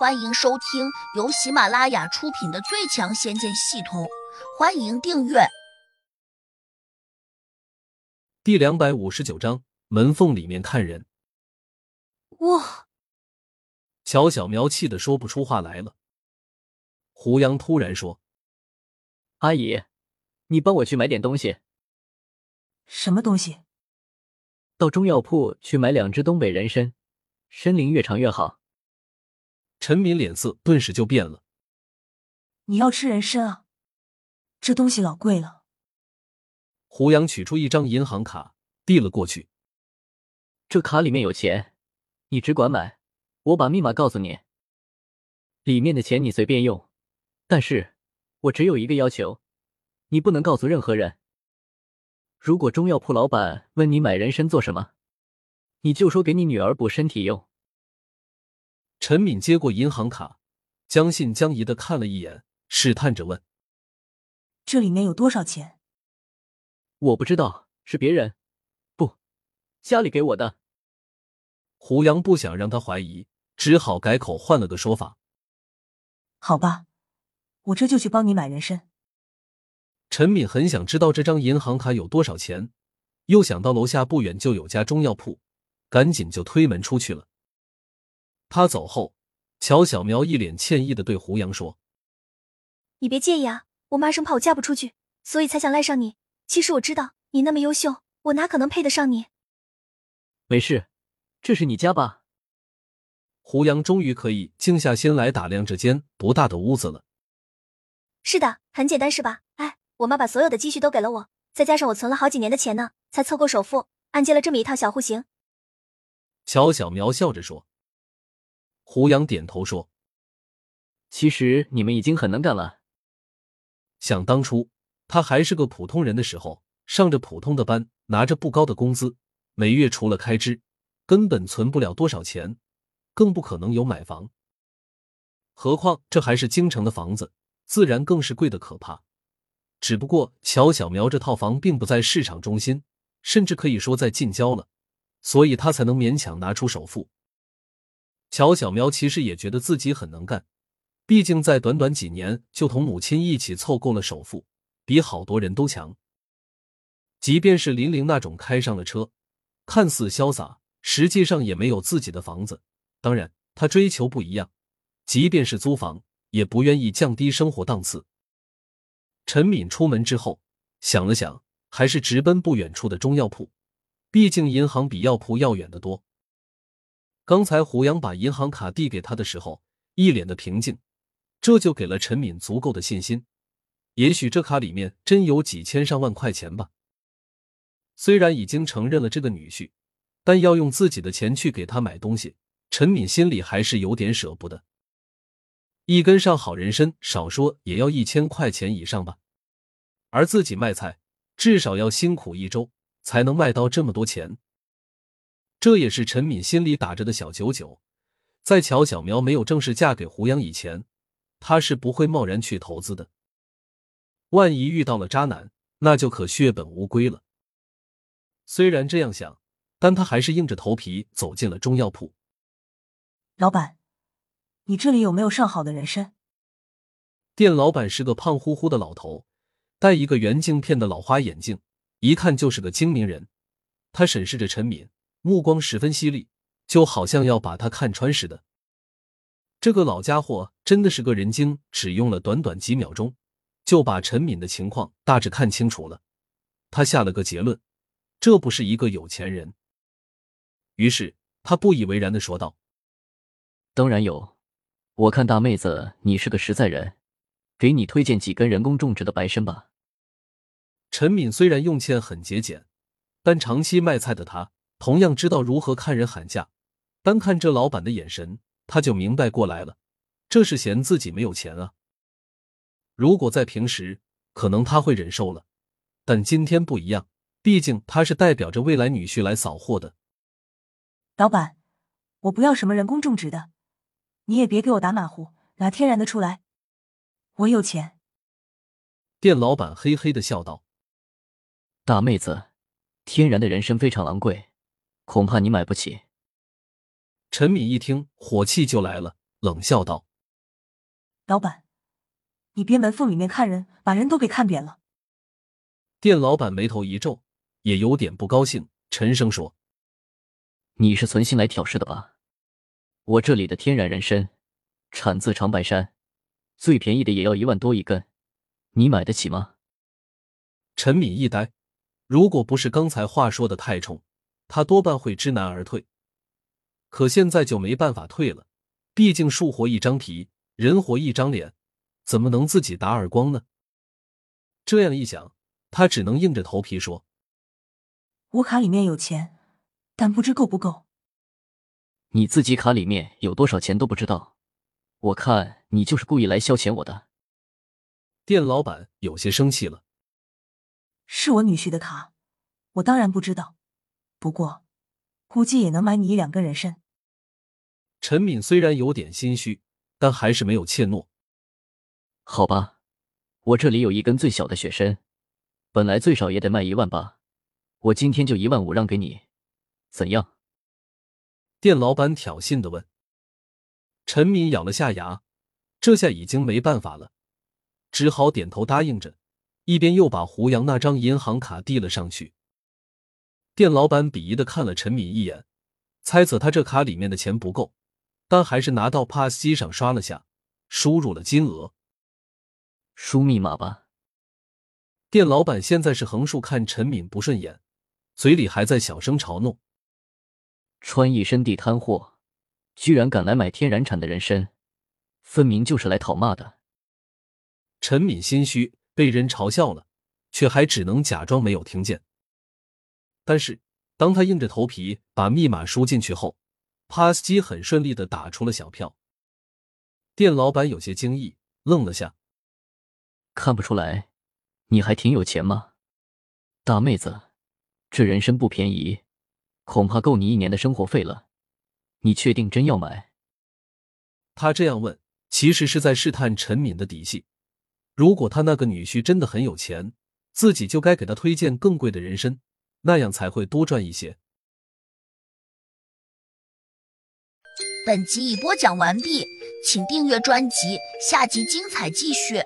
欢迎收听由喜马拉雅出品的《最强仙剑系统》，欢迎订阅。第两百五十九章，门缝里面看人。哇！乔小苗气得说不出话来了。胡杨突然说：“阿姨，你帮我去买点东西。什么东西？到中药铺去买两只东北人参，参龄越长越好。”陈敏脸色顿时就变了。你要吃人参啊？这东西老贵了。胡杨取出一张银行卡，递了过去。这卡里面有钱，你只管买。我把密码告诉你，里面的钱你随便用。但是，我只有一个要求，你不能告诉任何人。如果中药铺老板问你买人参做什么，你就说给你女儿补身体用。陈敏接过银行卡，将信将疑的看了一眼，试探着问：“这里面有多少钱？”我不知道，是别人，不，家里给我的。胡杨不想让他怀疑，只好改口换了个说法：“好吧，我这就去帮你买人参。”陈敏很想知道这张银行卡有多少钱，又想到楼下不远就有家中药铺，赶紧就推门出去了。他走后，乔小苗一脸歉意的对胡杨说：“你别介意啊，我妈生怕我嫁不出去，所以才想赖上你。其实我知道你那么优秀，我哪可能配得上你。”没事，这是你家吧？胡杨终于可以静下心来打量这间不大的屋子了。是的，很简单，是吧？哎，我妈把所有的积蓄都给了我，再加上我存了好几年的钱呢，才凑够首付，按揭了这么一套小户型。乔小苗笑着说。胡杨点头说：“其实你们已经很能干了。想当初他还是个普通人的时候，上着普通的班，拿着不高的工资，每月除了开支，根本存不了多少钱，更不可能有买房。何况这还是京城的房子，自然更是贵的可怕。只不过乔小苗这套房并不在市场中心，甚至可以说在近郊了，所以他才能勉强拿出首付。”乔小苗其实也觉得自己很能干，毕竟在短短几年就同母亲一起凑够了首付，比好多人都强。即便是林玲那种开上了车，看似潇洒，实际上也没有自己的房子。当然，他追求不一样，即便是租房，也不愿意降低生活档次。陈敏出门之后想了想，还是直奔不远处的中药铺，毕竟银行比药铺要远得多。刚才胡杨把银行卡递给他的时候，一脸的平静，这就给了陈敏足够的信心。也许这卡里面真有几千上万块钱吧。虽然已经承认了这个女婿，但要用自己的钱去给他买东西，陈敏心里还是有点舍不得。一根上好人参，少说也要一千块钱以上吧。而自己卖菜，至少要辛苦一周才能卖到这么多钱。这也是陈敏心里打着的小九九，在乔小苗没有正式嫁给胡杨以前，她是不会贸然去投资的。万一遇到了渣男，那就可血本无归了。虽然这样想，但他还是硬着头皮走进了中药铺。老板，你这里有没有上好的人参？店老板是个胖乎乎的老头，戴一个圆镜片的老花眼镜，一看就是个精明人。他审视着陈敏。目光十分犀利，就好像要把他看穿似的。这个老家伙真的是个人精，只用了短短几秒钟，就把陈敏的情况大致看清楚了。他下了个结论：这不是一个有钱人。于是他不以为然的说道：“当然有，我看大妹子你是个实在人，给你推荐几根人工种植的白参吧。”陈敏虽然用钱很节俭，但长期卖菜的他。同样知道如何看人喊价，单看这老板的眼神，他就明白过来了，这是嫌自己没有钱啊。如果在平时，可能他会忍受了，但今天不一样，毕竟他是代表着未来女婿来扫货的。老板，我不要什么人工种植的，你也别给我打马虎，拿天然的出来，我有钱。店老板嘿嘿的笑道：“大妹子，天然的人参非常昂贵。”恐怕你买不起。陈敏一听，火气就来了，冷笑道：“老板，你别门缝里面看人，把人都给看扁了。”店老板眉头一皱，也有点不高兴，沉声说：“你是存心来挑事的吧？我这里的天然人参产自长白山，最便宜的也要一万多一根，你买得起吗？”陈敏一呆，如果不是刚才话说的太冲，他多半会知难而退。可现在就没办法退了，毕竟树活一张皮，人活一张脸，怎么能自己打耳光呢？这样一想。他只能硬着头皮说：“我卡里面有钱，但不知够不够。你自己卡里面有多少钱都不知道，我看你就是故意来消遣我的。”店老板有些生气了：“是我女婿的卡，我当然不知道。不过，估计也能买你一两根人参。”陈敏虽然有点心虚，但还是没有怯懦。好吧，我这里有一根最小的雪参。本来最少也得卖一万八，我今天就一万五让给你，怎样？店老板挑衅的问。陈敏咬了下牙，这下已经没办法了，只好点头答应着，一边又把胡杨那张银行卡递了上去。店老板鄙夷的看了陈敏一眼，猜测他这卡里面的钱不够，但还是拿到 PASS 机上刷了下，输入了金额。输密码吧。店老板现在是横竖看陈敏不顺眼，嘴里还在小声嘲弄：“穿一身地摊货，居然敢来买天然产的人参，分明就是来讨骂的。”陈敏心虚，被人嘲笑了，却还只能假装没有听见。但是当他硬着头皮把密码输进去后，PASS 机很顺利的打出了小票。店老板有些惊异，愣了下，看不出来。你还挺有钱吗，大妹子？这人参不便宜，恐怕够你一年的生活费了。你确定真要买？他这样问，其实是在试探陈敏的底细。如果他那个女婿真的很有钱，自己就该给他推荐更贵的人参，那样才会多赚一些。本集已播讲完毕，请订阅专辑，下集精彩继续。